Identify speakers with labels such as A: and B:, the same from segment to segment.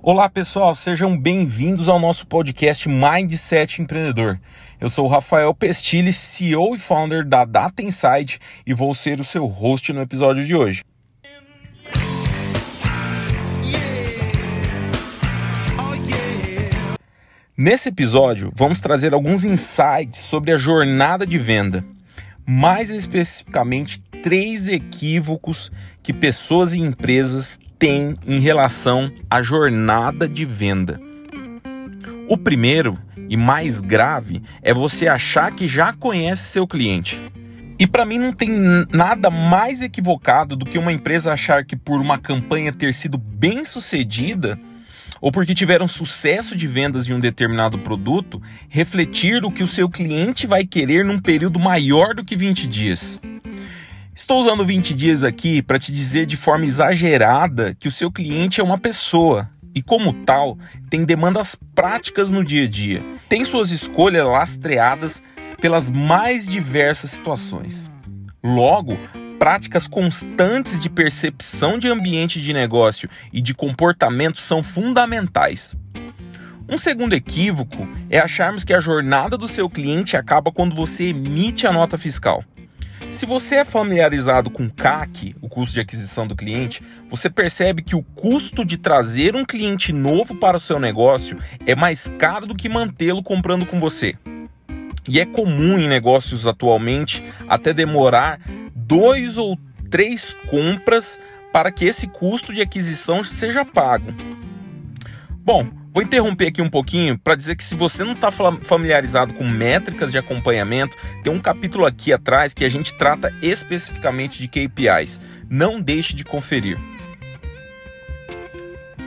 A: Olá pessoal, sejam bem-vindos ao nosso podcast Mindset Empreendedor. Eu sou o Rafael Pestilli, CEO e founder da Data Insight e vou ser o seu host no episódio de hoje. Nesse episódio, vamos trazer alguns insights sobre a jornada de venda, mais especificamente três equívocos que pessoas e empresas têm em relação à jornada de venda. O primeiro e mais grave é você achar que já conhece seu cliente. E para mim não tem nada mais equivocado do que uma empresa achar que por uma campanha ter sido bem sucedida ou porque tiveram sucesso de vendas em um determinado produto, refletir o que o seu cliente vai querer num período maior do que 20 dias. Estou usando 20 dias aqui para te dizer de forma exagerada que o seu cliente é uma pessoa e, como tal, tem demandas práticas no dia a dia. Tem suas escolhas lastreadas pelas mais diversas situações. Logo, práticas constantes de percepção de ambiente de negócio e de comportamento são fundamentais. Um segundo equívoco é acharmos que a jornada do seu cliente acaba quando você emite a nota fiscal. Se você é familiarizado com CAC, o custo de aquisição do cliente, você percebe que o custo de trazer um cliente novo para o seu negócio é mais caro do que mantê-lo comprando com você. E é comum em negócios atualmente até demorar dois ou três compras para que esse custo de aquisição seja pago. Bom, Vou interromper aqui um pouquinho para dizer que se você não está familiarizado com métricas de acompanhamento, tem um capítulo aqui atrás que a gente trata especificamente de KPIs. Não deixe de conferir.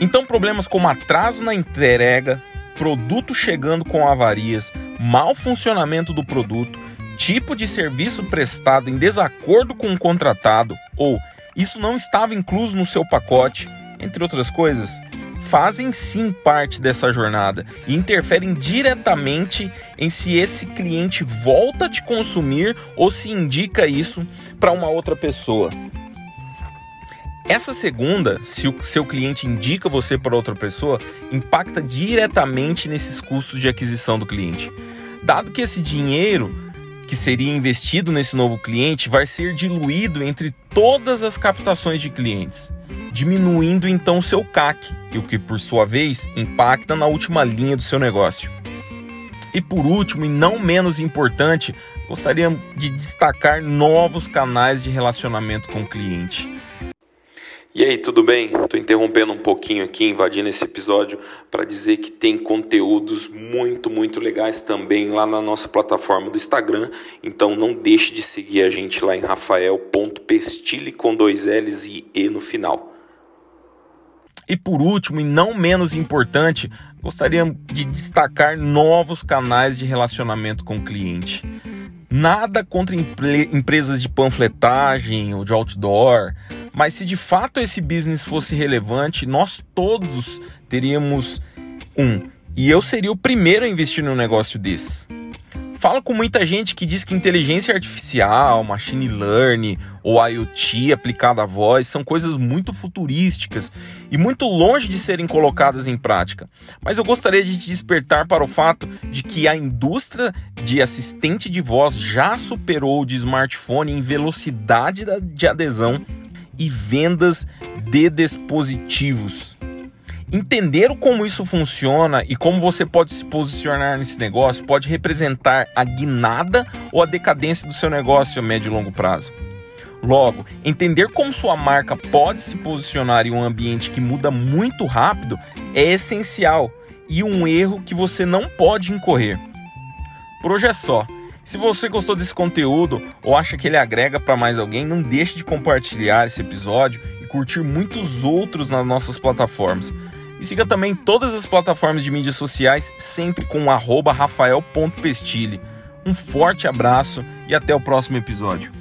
A: Então, problemas como atraso na entrega, produto chegando com avarias, mau funcionamento do produto, tipo de serviço prestado em desacordo com o contratado ou isso não estava incluso no seu pacote, entre outras coisas, fazem sim parte dessa jornada e interferem diretamente em se esse cliente volta a te consumir ou se indica isso para uma outra pessoa. Essa segunda, se o seu cliente indica você para outra pessoa, impacta diretamente nesses custos de aquisição do cliente. Dado que esse dinheiro que seria investido nesse novo cliente vai ser diluído entre todas as captações de clientes, diminuindo então o seu CAC, e o que por sua vez impacta na última linha do seu negócio. E por último, e não menos importante, gostaria de destacar novos canais de relacionamento com o cliente.
B: E aí, tudo bem? Estou interrompendo um pouquinho aqui, invadindo esse episódio para dizer que tem conteúdos muito, muito legais também lá na nossa plataforma do Instagram. Então não deixe de seguir a gente lá em rafael.pestile com dois L's e E no final.
A: E por último, e não menos importante, gostaria de destacar novos canais de relacionamento com o cliente. Nada contra empresas de panfletagem ou de outdoor, mas se de fato esse business fosse relevante, nós todos teríamos um. E eu seria o primeiro a investir num negócio desse. Falo com muita gente que diz que inteligência artificial, machine learning ou IoT aplicada à voz são coisas muito futurísticas e muito longe de serem colocadas em prática. Mas eu gostaria de te despertar para o fato de que a indústria de assistente de voz já superou o de smartphone em velocidade de adesão e vendas de dispositivos. Entender como isso funciona e como você pode se posicionar nesse negócio pode representar a guinada ou a decadência do seu negócio a médio e longo prazo. Logo, entender como sua marca pode se posicionar em um ambiente que muda muito rápido é essencial e um erro que você não pode incorrer. Por hoje é só. Se você gostou desse conteúdo ou acha que ele agrega para mais alguém, não deixe de compartilhar esse episódio e curtir muitos outros nas nossas plataformas. E siga também todas as plataformas de mídias sociais, sempre com rafael.pestile. Um forte abraço e até o próximo episódio.